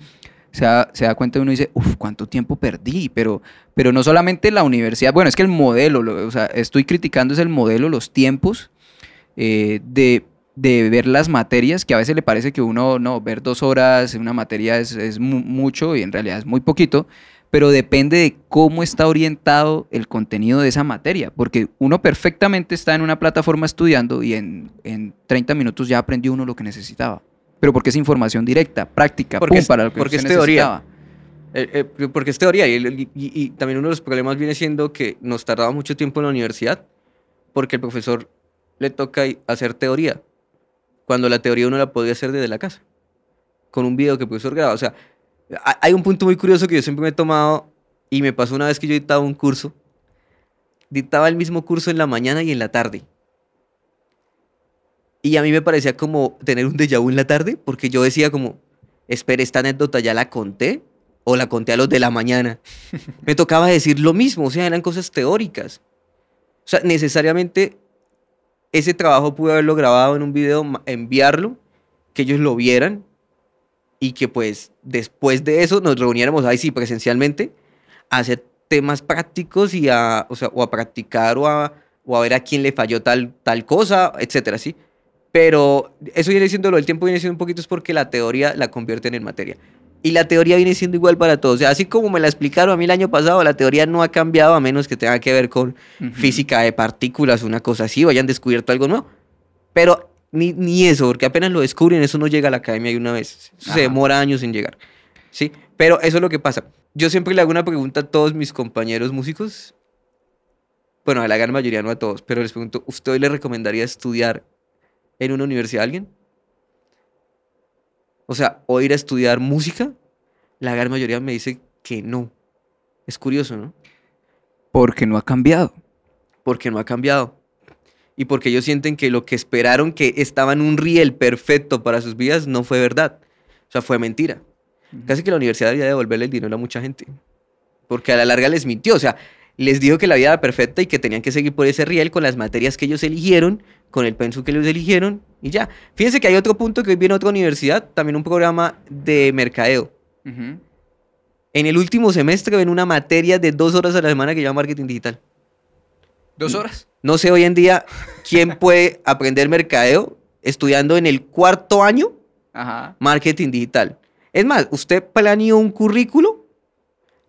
Se da, se da cuenta y uno dice, uff, ¿cuánto tiempo perdí? Pero, pero no solamente la universidad, bueno, es que el modelo, lo- o sea, estoy criticando es el modelo, los tiempos eh, de, de ver las materias, que a veces le parece que uno, no, ver dos horas en una materia es, es mu- mucho y en realidad es muy poquito, pero depende de cómo está orientado el contenido de esa materia, porque uno perfectamente está en una plataforma estudiando y en, en 30 minutos ya aprendió uno lo que necesitaba. Pero porque es información directa, práctica,
Porque
pum,
es-
para lo que
porque
usted
es teoría. Eh, eh, porque es teoría y, y- y también uno de los problemas viene siendo que nos tardaba mucho tiempo en la universidad porque el profesor le toca hacer teoría cuando la teoría uno la podía hacer desde la casa con un video que el profesor graba. O sea, ha- hay un punto muy curioso que yo siempre me he tomado y me pasó una vez que yo dictaba un curso. Dictaba el mismo curso en la mañana y en la tarde. Y a mí me parecía como tener un déjà vu en la tarde, porque yo decía como, espere, esta anécdota ya la conté o la conté a los de la mañana. me tocaba decir lo mismo, o sea, eran cosas teóricas. O sea, necesariamente ese trabajo pude haberlo grabado en un video, enviarlo, que ellos lo vieran y que pues después de eso nos reuniéramos ahí sí presencialmente a hacer temas prácticos y a, o sea, o a practicar o a, o a ver a quién le falló tal, tal cosa, etcétera, ¿sí? Pero eso viene siendo lo del tiempo, viene siendo un poquito es porque la teoría la convierten en materia. Y la teoría viene siendo igual para todos. O sea, así como me la explicaron a mí el año pasado, la teoría no ha cambiado a menos que tenga que ver con física de partículas, una cosa así, o hayan descubierto algo nuevo. Pero ni, ni eso, porque apenas lo descubren, eso no llega a la academia de una vez. Eso se demora años en llegar. ¿Sí? Pero eso es lo que pasa. Yo siempre le hago una pregunta a todos mis compañeros músicos. Bueno, a la gran mayoría, no a todos, pero les pregunto, ¿usted hoy le recomendaría estudiar en una universidad a alguien? O sea, o ir a estudiar música, la gran mayoría me dice que no. Es curioso, ¿no?
Porque no ha cambiado.
porque no ha cambiado. Y porque ellos sienten que lo que esperaron que estaba en un riel perfecto para sus vidas no fue verdad. O sea, fue mentira. Casi que la universidad debería devolverle el dinero a mucha gente. Porque a la larga les mintió. O sea, les dijo que la vida era perfecta y que tenían que seguir por ese riel con las materias que ellos eligieron, con el pensum que ellos eligieron y ya. Fíjense que hay otro punto que hoy viene otra universidad, también un programa de mercadeo. En el último semestre ven una materia de dos horas a la semana que llama marketing digital.
¿Dos horas?
No sé hoy en día quién puede aprender mercadeo estudiando en el cuarto año
Ajá.
marketing digital. Es más, usted planeó un currículo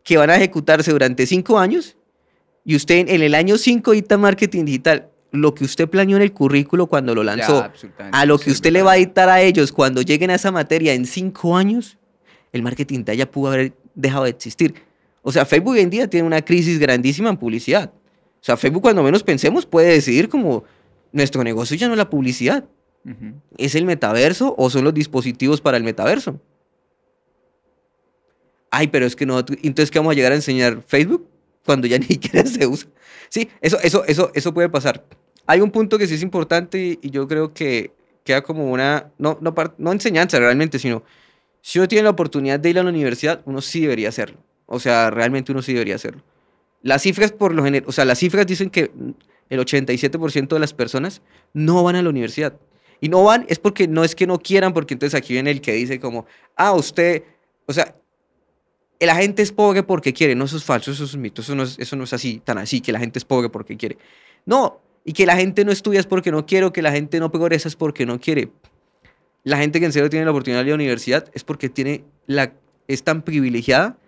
que van a ejecutarse durante cinco años y usted en el año cinco dicta marketing digital. Lo que usted planeó en el currículo cuando lo lanzó,
Ya,
a lo que usted le va a dictar a ellos cuando lleguen a esa materia en cinco años, el marketing digital ya pudo haber dejado de existir. O sea, Facebook hoy en día tiene una crisis grandísima en publicidad. O sea, Facebook cuando menos pensemos puede decidir como nuestro negocio ya no es la publicidad, es el metaverso o son los dispositivos para el metaverso. Ay, pero es que no, entonces ¿qué vamos a llegar a enseñar Facebook cuando ya ni siquiera se usa? Sí, eso, eso, eso, eso puede pasar. Hay un punto que sí es importante y yo creo que queda como una, no, no, no enseñanza realmente, sino si uno tiene la oportunidad de ir a la universidad, uno sí debería hacerlo. O sea, realmente uno sí debería hacerlo. Las cifras por lo general, o sea, las cifras dicen que el 87% de las personas no van a la universidad. Y no van es porque no es que no quieran, porque entonces aquí viene el que dice como, ah, usted, o sea, la gente es pobre porque quiere. No, eso es falso, eso es un mito, eso no es, eso no es así, tan así, que la gente es pobre porque quiere. No, y que la gente no estudia es porque no quiere, o que la gente no progresa es porque no quiere. La gente que en serio tiene la oportunidad de ir a la universidad es porque tiene la, es tan privilegiada.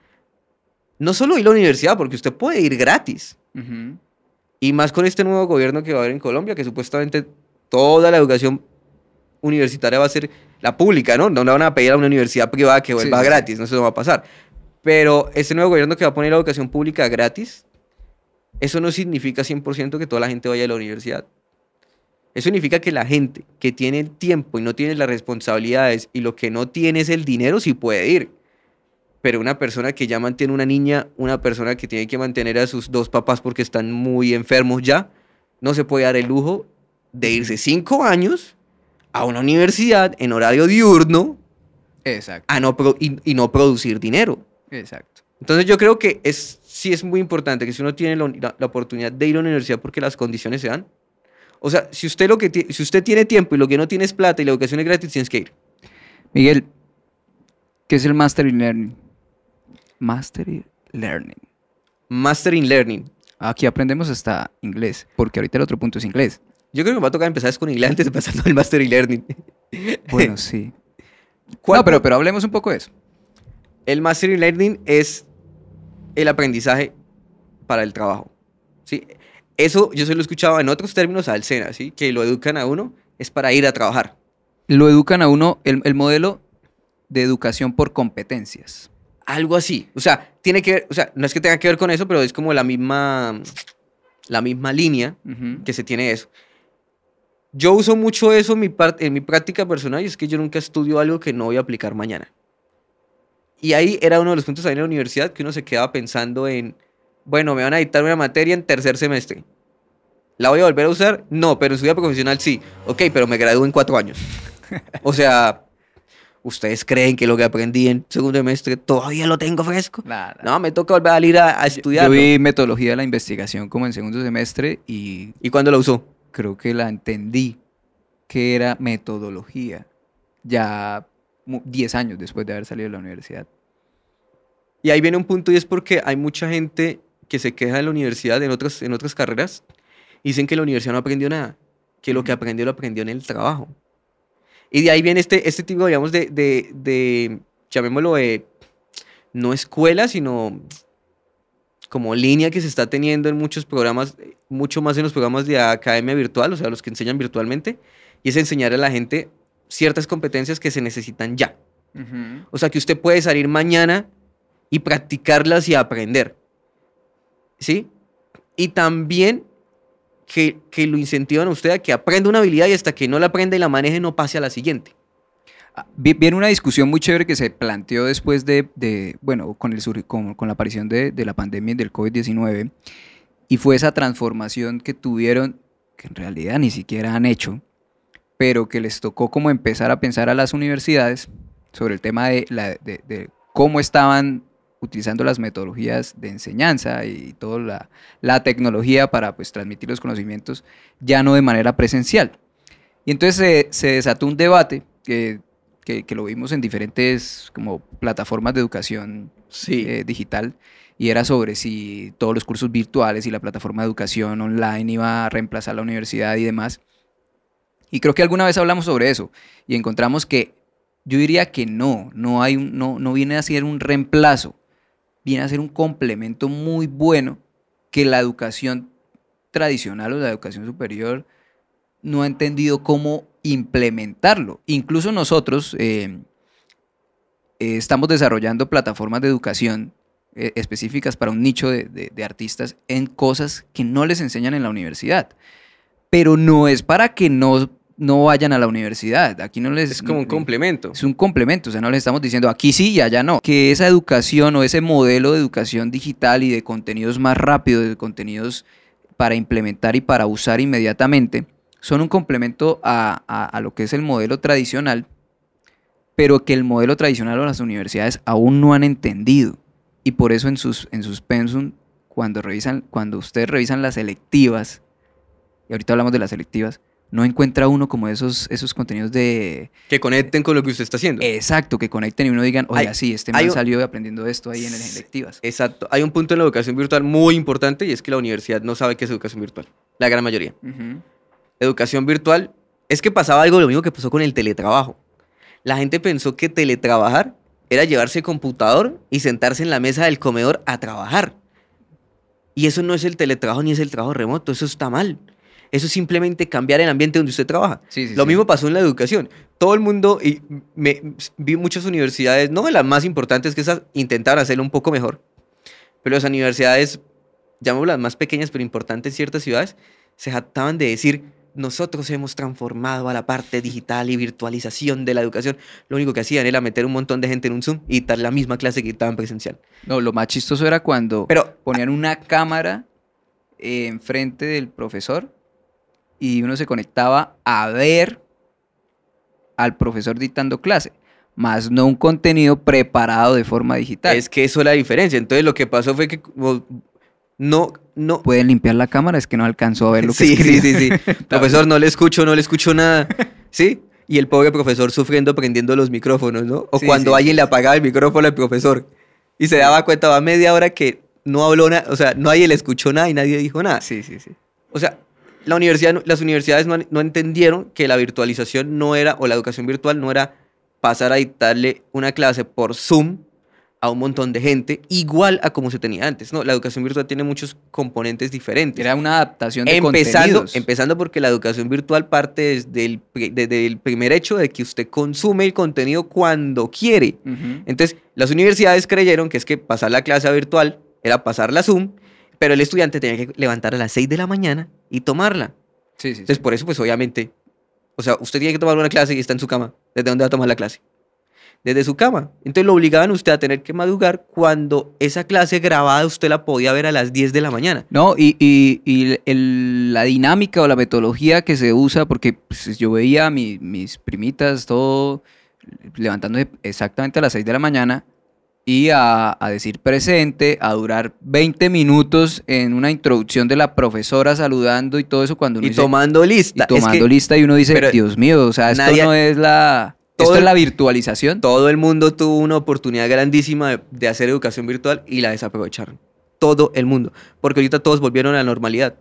No solo ir a la universidad, porque usted puede ir gratis.
Ujú.
Y más con este nuevo gobierno que va a haber en Colombia, que supuestamente toda la educación universitaria va a ser la pública, ¿no? No le van a pedir a una universidad privada que vuelva
sí, sí.
gratis, no no va a pasar. Pero este nuevo gobierno que va a poner la educación pública gratis, eso no significa 100% que toda la gente vaya a la universidad. Eso significa que la gente que tiene el tiempo y no tiene las responsabilidades y lo que no tiene es el dinero, sí puede ir. Pero una persona que ya mantiene una niña, una persona que tiene que mantener a sus dos papás porque están muy enfermos ya, no se puede dar el lujo de irse cinco años a una universidad en horario diurno
Exacto,
a no y no producir dinero.
Exacto.
Entonces yo creo que es, sí es muy importante que si uno tiene la, oportunidad de ir a la universidad porque las condiciones se dan. O sea, si usted, lo que si usted tiene tiempo y lo que no tiene es plata y la educación es gratis, tienes que ir.
Miguel, ¿qué es el Master in Learning? Mastery Learning.
Mastering Learning.
Aquí aprendemos hasta inglés, porque ahorita el otro punto es inglés.
Yo creo que me va a tocar empezar con inglés antes de pasar al Mastering Learning.
Bueno, sí.
¿Cuál-
No, pero, pero hablemos un poco de eso.
El Mastering Learning es el aprendizaje para el trabajo. ¿sí? Eso yo se lo he escuchado en otros términos al SENA, ¿sí? que lo educan a uno, es para ir a trabajar.
Lo educan a uno, el, el modelo de educación por competencias.
Algo así. O sea, tiene que ver, o sea, no es que tenga que ver con eso, pero es como la misma, la misma línea
Ujú.
que se tiene eso. Yo uso mucho eso en mi, en mi práctica personal y es que yo nunca estudio algo que no voy a aplicar mañana. Y ahí era uno de los puntos ahí en la universidad que uno se quedaba pensando en, bueno, me van a dictar una materia en tercer semestre. ¿La voy a volver a usar? No, pero en su vida profesional sí. Ok, pero me gradúo en cuatro años. O sea, ¿ustedes creen que lo que aprendí en segundo semestre todavía lo tengo fresco?
Nada.
No, me toca volver a ir a, a
Yo
estudiar.
vi metodología de la investigación como en segundo semestre y
¿Y cuándo la usó?
creo que la entendí que era metodología ya 10 años después de haber salido de la universidad.
Y ahí viene un punto y es porque hay mucha gente que se queja de la universidad en otras, en otras carreras y dicen que la universidad no aprendió nada, que lo que aprendió lo aprendió en el trabajo. Y de ahí viene este, este tipo, digamos, de, de, de, llamémoslo, de, no escuela, sino como línea que se está teniendo en muchos programas, mucho más en los programas de academia virtual, o sea, los que enseñan virtualmente, y es enseñar a la gente ciertas competencias que se necesitan ya. O sea, que usted puede salir mañana y practicarlas y aprender. ¿Sí? Y también que, que lo incentivan a usted a que aprenda una habilidad y hasta que no la aprenda y la maneje no pase a la siguiente.
Ah, vi- Viene una discusión muy chévere que se planteó después de, de, bueno, con, el, sur- con, con la aparición de, de la pandemia y del COVID-19, y fue esa transformación que tuvieron, que en realidad ni siquiera han hecho, pero que les tocó como empezar a pensar a las universidades sobre el tema de, la, de, de cómo estaban utilizando las metodologías de enseñanza y toda la, la tecnología para pues, transmitir los conocimientos ya no de manera presencial. Y entonces se, se desató un debate que, que, que lo vimos en diferentes como plataformas de educación
Sí.
eh, digital y era sobre si todos los cursos virtuales y la plataforma de educación online iba a reemplazar la universidad y demás. Y creo que alguna vez hablamos sobre eso y encontramos que yo diría que no, no, hay no, no viene a ser un reemplazo, viene a ser un complemento muy bueno que la educación tradicional o la educación superior no ha entendido cómo implementarlo. Incluso nosotros eh, eh, estamos desarrollando plataformas de educación eh, específicas para un nicho de artistas en cosas que no les enseñan en la universidad. Pero no es para que no, no vayan a la universidad. Aquí no les...
Es como un complemento.
es un complemento, o sea, no les estamos diciendo aquí sí y allá no. Que esa educación o ese modelo de educación digital y de contenidos más rápidos, de contenidos para implementar y para usar inmediatamente, son un complemento a, a- a lo que es el modelo tradicional, pero que el modelo tradicional o las universidades aún no han entendido. Y por eso en sus, en sus pensum, cuando, revisan, cuando ustedes revisan las selectivas, y ahorita hablamos de las selectivas, no encuentra uno como esos, esos contenidos de,
Que conecten con lo que usted está haciendo.
Exacto, que conecten y uno digan, oye, sí, este man
un-
salió aprendiendo esto ahí en las electivas.
Exacto. Hay un punto en la educación virtual muy importante y es que la universidad no sabe qué es educación virtual. La gran mayoría. Educación virtual es que pasaba algo lo mismo que pasó con el teletrabajo. La gente pensó que teletrabajar era llevarse el computador y sentarse en la mesa del comedor a trabajar. Y eso no es el teletrabajo ni es el trabajo remoto, eso está mal. Eso es simplemente cambiar el ambiente donde usted trabaja.
Sí, sí,
Lo
sí.
mismo pasó en la educación. Todo el mundo, y me, vi muchas universidades, no de las más importantes que esas, intentaron hacerlo un poco mejor, pero las universidades, llamémoslas las más pequeñas pero importantes en ciertas ciudades, se jactaban de decir, nosotros hemos transformado a la parte digital y virtualización de la educación. Lo único que hacían era meter un montón de gente en un Zoom y dar la misma clase que estaban presencial.
No, lo más chistoso era cuando
Pero
ponían una cámara eh, enfrente del profesor y uno se conectaba a ver al profesor dictando clase, más no un contenido preparado de forma digital.
es que eso es la diferencia. Entonces lo que pasó fue que no, no,
Pueden limpiar la cámara, es que no alcanzó a ver lo que
sí, sí, sí, sí. Profesor, no le escucho, no le escucho nada. ¿Sí? Y el pobre profesor sufriendo prendiendo los micrófonos, ¿no? O
Sí,
cuando
sí,
alguien
sí,
le apagaba el micrófono al profesor. Y se daba cuenta, va media hora que no habló nada, o sea, nadie le escuchó nada y nadie dijo nada.
Sí, sí, sí.
O sea, la universidad, las universidades no, no entendieron que la virtualización no era, o la educación virtual no era pasar a dictarle una clase por Zoom a un montón de gente, igual a como se tenía antes. No, la educación virtual tiene muchos componentes diferentes.
Era una adaptación de
empezando,
contenidos.
empezando porque la educación virtual parte desde el, desde el primer hecho de que usted consume el contenido cuando quiere.
Ujú.
Entonces, las universidades creyeron que es que pasar la clase a virtual era pasarla a Zoom, pero el estudiante tenía que levantar a las 6 de la mañana y tomarla.
Sí, sí, sí.
Entonces, por eso, pues obviamente, o sea, usted tiene que tomar una clase y está en su cama. ¿Desde dónde va a tomar la clase? Desde su cama. Entonces lo obligaban a usted a tener que madrugar cuando esa clase grabada usted la podía ver a las 10 de la mañana.
No, y, y- y el- la dinámica o la metodología que se usa, porque pues, yo veía a mi- mis primitas todo levantándose exactamente a las 6 de la mañana y a, a decir presente, a durar 20 minutos en una introducción de la profesora saludando y todo eso cuando uno
Y
dice-
tomando lista.
y
Es que
tomando lista y uno dice, Dios mío, o sea, esto
nadie-
no es la...
todo
Esto es la virtualización.
todo el mundo tuvo una oportunidad grandísima de, de hacer educación virtual y la desaprovecharon. Todo el mundo. Porque ahorita todos volvieron a la normalidad.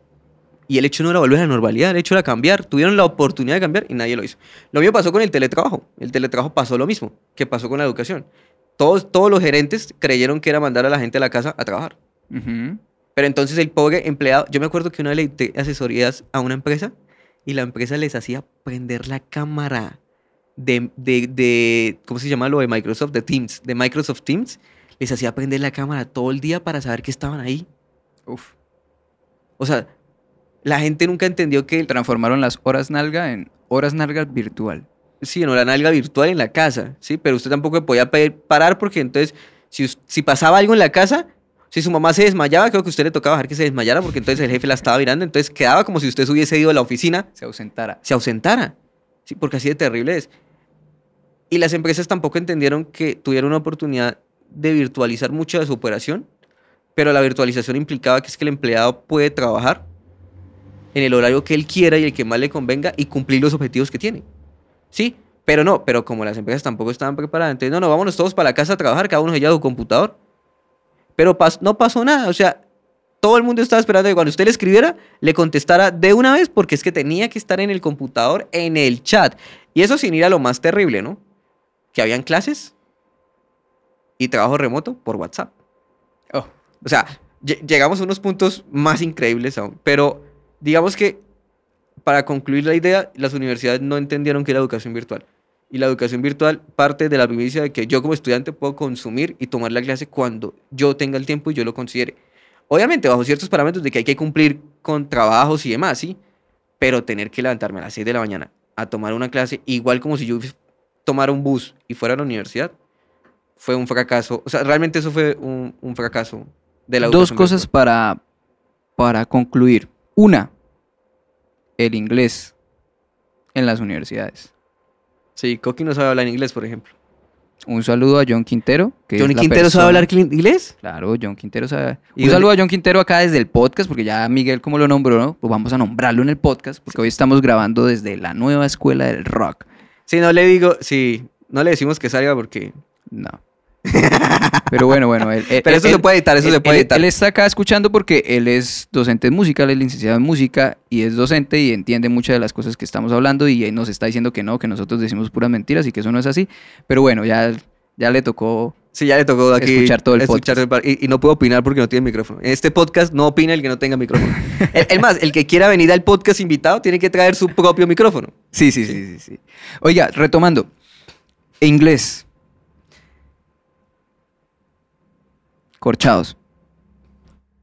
Y el hecho no era volver a la normalidad, el hecho era cambiar. Tuvieron la oportunidad de cambiar y nadie lo hizo. Lo mismo pasó con el teletrabajo. El teletrabajo pasó lo mismo que pasó con la educación. Todos, todos los gerentes creyeron que era mandar a la gente a la casa a trabajar. Pero entonces el pobre empleado, yo me acuerdo que una vez le asesorías a una empresa y la empresa les hacía prender la cámara de, de, de- ¿cómo se llama lo de Microsoft? De Teams, de Microsoft Teams. Les hacía prender la cámara todo el día para saber que estaban ahí.
Uf.
O sea, la gente nunca entendió que,
Transformaron las horas nalga en horas nalga virtual.
Sí, no la nalga virtual en la casa, ¿sí? Pero usted tampoco podía pedir parar porque entonces, si, si pasaba algo en la casa, si su mamá se desmayaba, creo que a usted le tocaba dejar que se desmayara porque entonces el jefe la estaba mirando, entonces quedaba como si usted se hubiese ido a la oficina
Se ausentara.
se ausentara. Sí, porque así de terrible es. Y las empresas tampoco entendieron que tuvieron una oportunidad de virtualizar mucho de su operación, pero la virtualización implicaba que es que el empleado puede trabajar en el horario que él quiera y el que más le convenga y cumplir los objetivos que tiene. Sí, pero no, pero como las empresas tampoco estaban preparadas, entonces no, no, vámonos todos para la casa a trabajar, cada uno se lleva su computador. Pero pas- no pasó nada, o sea, todo el mundo estaba esperando que cuando usted le escribiera, le contestara de una vez porque es que tenía que estar en el computador, en el chat. Y eso sin ir a lo más terrible, ¿no? Que habían clases y trabajo remoto por WhatsApp.
Oh.
O sea, lle- llegamos a unos puntos más increíbles aún. Pero digamos que, para concluir la idea, las universidades no entendieron que era educación virtual. Y la educación virtual parte de la primicia de que yo como estudiante puedo consumir y tomar la clase cuando yo tenga el tiempo y yo lo considere. Obviamente, bajo ciertos parámetros de que hay que cumplir con trabajos y demás, ¿sí? Pero tener que levantarme a las 6 de la mañana a tomar una clase, igual como si yo tomara un bus y fuera a la universidad, fue un fracaso. O sea, realmente eso fue un, un fracaso de la
Dos
educación
cosas
virtual.
para, para concluir. Una, el inglés en las universidades.
Sí, Coqui no sabe hablar inglés, por ejemplo.
Un saludo a John Quintero. Que es
¿Johnny
la
Quintero sabe
persona-
hablar cli- inglés?
Claro, John Quintero sabe.
¿Y
Un
dónde-
saludo a John Quintero acá desde el podcast, porque ya Miguel, como lo nombró, ¿no? Pues vamos a nombrarlo en el podcast, porque hoy estamos grabando desde la nueva escuela del rock.
Sí, no le digo, sí, no le decimos que salga porque...
No. Pero bueno, bueno. Él, él-
Pero eso
él-
se puede editar, eso se puede editar.
Él está acá escuchando porque él es docente en música, él es licenciado en música y es docente y entiende muchas de las cosas que estamos hablando y él nos está diciendo que no, que nosotros decimos puras mentiras y que eso no es así. Pero bueno, ya, ya le tocó.
Sí, ya le tocó aquí
Escuchar todo el
escuchar el par- y, y no puedo opinar porque no tiene micrófono. En este podcast no opina el que no tenga micrófono. el, el más, el que quiera venir al podcast invitado tiene que traer su propio micrófono.
Sí, sí, sí, sí, sí. Oiga, retomando. Inglés. Corchados.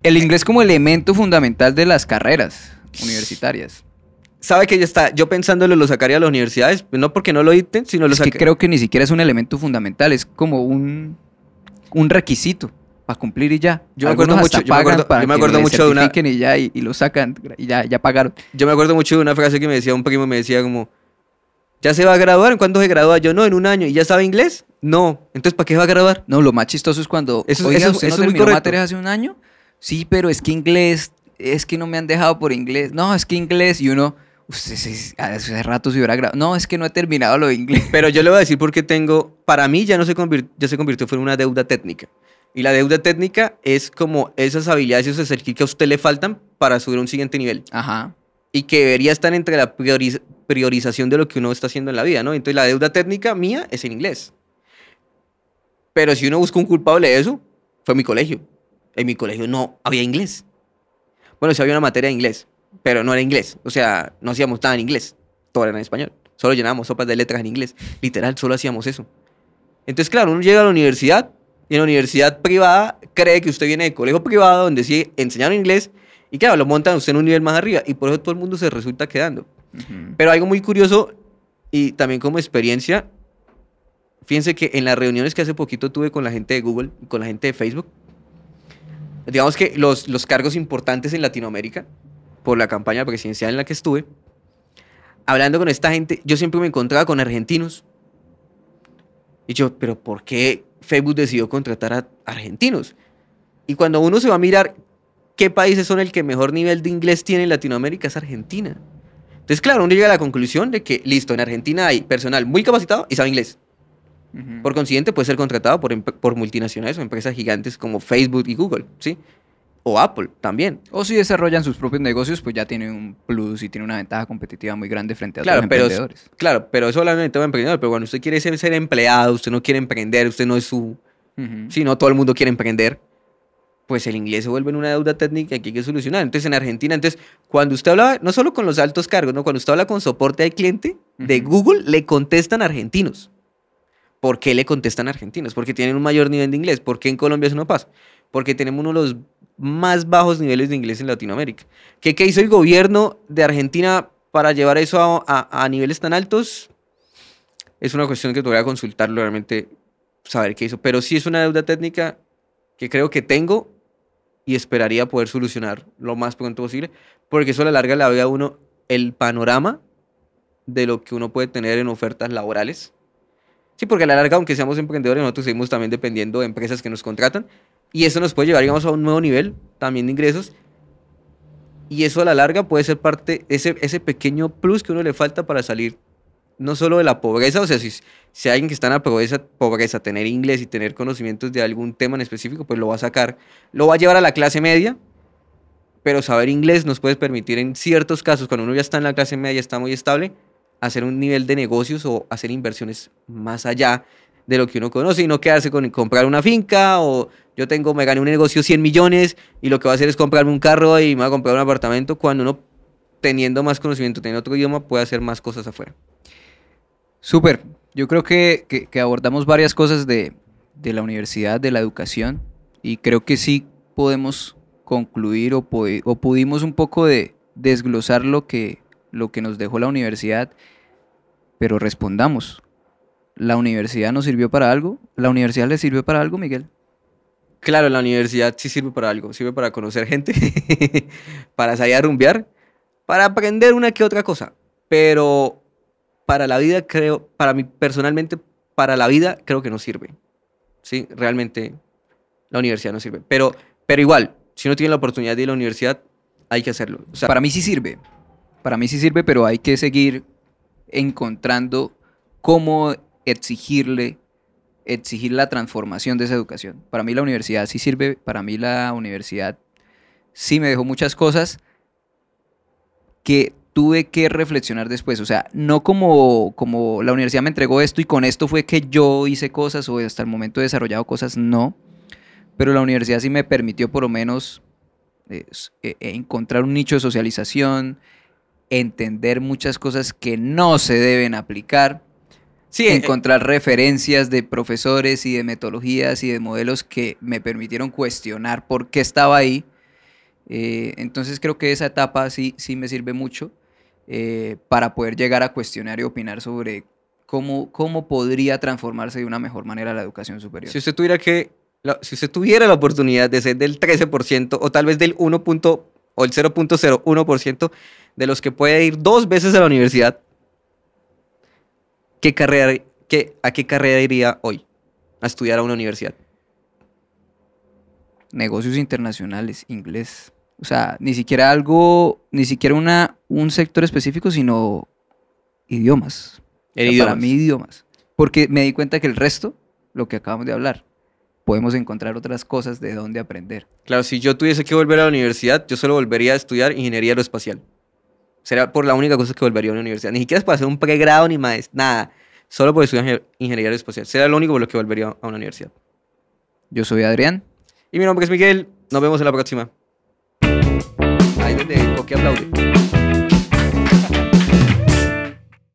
El inglés como elemento fundamental de las carreras universitarias.
Sabe que ya está, yo pensándolo lo sacaría a las universidades, no porque no lo dicten, sino lo
Es que creo que ni siquiera es un elemento fundamental, es como un, un requisito para cumplir y ya.
Yo me acuerdo
Algunos
mucho- yo me
pagan
acuerdo-
para
yo me
que
acuerdo
le
mucho de una-
certifiquen y ya, y, y lo sacan, y ya, ya pagaron.
Yo me acuerdo mucho de una frase que me decía un primo, me decía como, ¿ya se va a graduar? ¿En cuándo se gradúa? Yo no, en un año. ¿Y ya sabe inglés? No. Entonces, ¿para qué va a graduar?
No, lo más chistoso es cuando,
Eso-
oiga,
eso es-
¿usted
eso
no
es muy correcto.
materias hace un año? Sí, pero es que inglés, es que no me han dejado por inglés. No, es que inglés, y uno, usted hace rato se hubiera graduado. No, es que no he terminado lo de inglés.
Pero yo le voy a decir por qué tengo, para mí ya no se convirtió, ya se convirtió fue en una deuda técnica. Y la deuda técnica es como esas habilidades y esos skills que a usted le faltan para subir a un siguiente nivel.
Ajá.
Y que debería estar entre la prioriz- priorización de lo que uno está haciendo en la vida, ¿no? Entonces la deuda técnica mía es en inglés. Pero si uno busca un culpable de eso, fue mi colegio. En mi colegio no había inglés. Bueno, sí había una materia de inglés, pero no era inglés. O sea, no hacíamos nada en inglés. Todo era en español. Solo llenábamos sopas de letras en inglés. Literal, solo hacíamos eso. Entonces, claro, uno llega a la universidad y en la universidad privada cree que usted viene de colegio privado donde sí enseñaron inglés y claro, lo montan a usted en un nivel más arriba y por eso todo el mundo se resulta quedando. Pero algo muy curioso y también como experiencia, fíjense que en las reuniones que hace poquito tuve con la gente de Google con la gente de Facebook, digamos que los, los cargos importantes en Latinoamérica, por la campaña presidencial en la que estuve, hablando con esta gente, yo siempre me encontraba con argentinos. Y yo, pero ¿por qué Facebook decidió contratar a argentinos? Y cuando uno se va a mirar qué países son el que mejor nivel de inglés tiene en Latinoamérica, es Argentina. Entonces, claro, uno llega a la conclusión de que, listo, en Argentina hay personal muy capacitado y sabe inglés. Por consiguiente, puede ser contratado por, por multinacionales o empresas gigantes como Facebook y Google, ¿sí? O Apple también.
O si desarrollan sus propios negocios, pues ya tienen un plus y tienen una ventaja competitiva muy grande frente a
Claro,
otros
pero,
emprendedores.
claro, pero eso hablando de tema emprendedor, pero cuando usted quiere ser, ser empleado, usted no quiere emprender, usted no es su...
Ujú.
Sí, no todo el mundo quiere emprender, pues el inglés se vuelve en una deuda técnica que hay que solucionar. Entonces, en Argentina, entonces, cuando usted habla, no solo con los altos cargos, no, cuando usted habla con soporte al cliente de. Google, le contestan argentinos. ¿Por qué le contestan argentinos? Porque tienen un mayor nivel de inglés. ¿Por qué en Colombia eso no pasa? Porque tenemos uno de los más bajos niveles de inglés en Latinoamérica. ¿Qué, qué hizo el gobierno de Argentina para llevar eso a, a- a niveles tan altos? Es una cuestión que todavía consultarlo realmente, saber qué hizo. Pero sí es una deuda técnica que creo que tengo y esperaría poder solucionar lo más pronto posible, porque eso a la larga le da a uno el panorama de lo que uno puede tener en ofertas laborales. Sí, porque a la larga, aunque seamos emprendedores, nosotros seguimos también dependiendo de empresas que nos contratan y eso nos puede llevar, digamos, a un nuevo nivel también de ingresos. Y eso a la larga puede ser parte, ese, ese pequeño plus que uno le falta para salir no solo de la pobreza, o sea, si, si alguien que está en la pobreza, pobreza, tener inglés y tener conocimientos de algún tema en específico, pues lo va a sacar, lo va a llevar a la clase media, pero saber inglés nos puede permitir en ciertos casos, cuando uno ya está en la clase media, está muy estable, hacer un nivel de negocios o hacer inversiones más allá de lo que uno conoce y no quedarse con comprar una finca o yo tengo, me gané un negocio 100 millones y lo que va a hacer es comprarme un carro y me va a comprar un apartamento cuando uno teniendo más conocimiento, teniendo otro idioma, puede hacer más cosas afuera.
Súper. Yo creo que, que- abordamos varias cosas de, de la universidad, de la educación, y creo que sí podemos concluir o, o pudimos un poco de desglosar lo que, lo que nos dejó la universidad, pero respondamos. ¿La universidad nos sirvió para algo? ¿La universidad le sirvió para algo, Miguel?
Claro, la universidad sí sirve para algo, sirve para conocer gente, para salir a rumbear, para aprender una que otra cosa, pero para la vida creo, para mí personalmente, para la vida creo que no sirve. Sí, realmente la universidad no sirve, pero, pero igual, si uno tiene la oportunidad de ir a la universidad, hay que hacerlo. O sea,
Para mí sí sirve. Para mí sí sirve, pero hay que seguir encontrando cómo exigirle, exigir la transformación de esa educación. Para mí la universidad sí sirve, para mí la universidad sí me dejó muchas cosas que tuve que reflexionar después. O sea, no como, como la universidad me entregó esto y con esto fue que yo hice cosas o hasta el momento he desarrollado cosas, no. Pero la universidad sí me permitió por lo menos eh, eh, encontrar un nicho de socialización, entender muchas cosas que no se deben aplicar,
sí, eh,
encontrar referencias de profesores y de metodologías y de modelos que me permitieron cuestionar por qué estaba ahí. Eh, entonces creo que esa etapa sí, sí me sirve mucho eh, para poder llegar a cuestionar y opinar sobre cómo, cómo podría transformarse de una mejor manera la educación superior.
Si usted tuviera que, la- si usted tuviera la oportunidad de ser del 13% o tal vez del 1. O el 0.01% de los que puede ir dos veces a la universidad, ¿qué carrera, qué, ¿a qué carrera iría hoy? A estudiar a una universidad.
negocios internacionales, inglés. O sea, ni siquiera algo, ni siquiera una, un sector específico, sino idiomas. O sea, Para
idiomas.
mí idiomas. Porque me di cuenta que el resto, lo que acabamos de hablar, podemos encontrar otras cosas de dónde aprender.
Claro, si yo tuviese que volver a la universidad, yo solo volvería a estudiar ingeniería aeroespacial. Sería por la única cosa que volvería a una universidad. Ni siquiera es para hacer un pregrado ni más, nada. Solo por estudiar inge- ingeniería aeroespacial. Sería lo único por lo que volvería a una universidad.
Yo soy Adrián.
Y mi nombre es Miguel. Nos vemos en la próxima. Ahí donde Coque aplaude.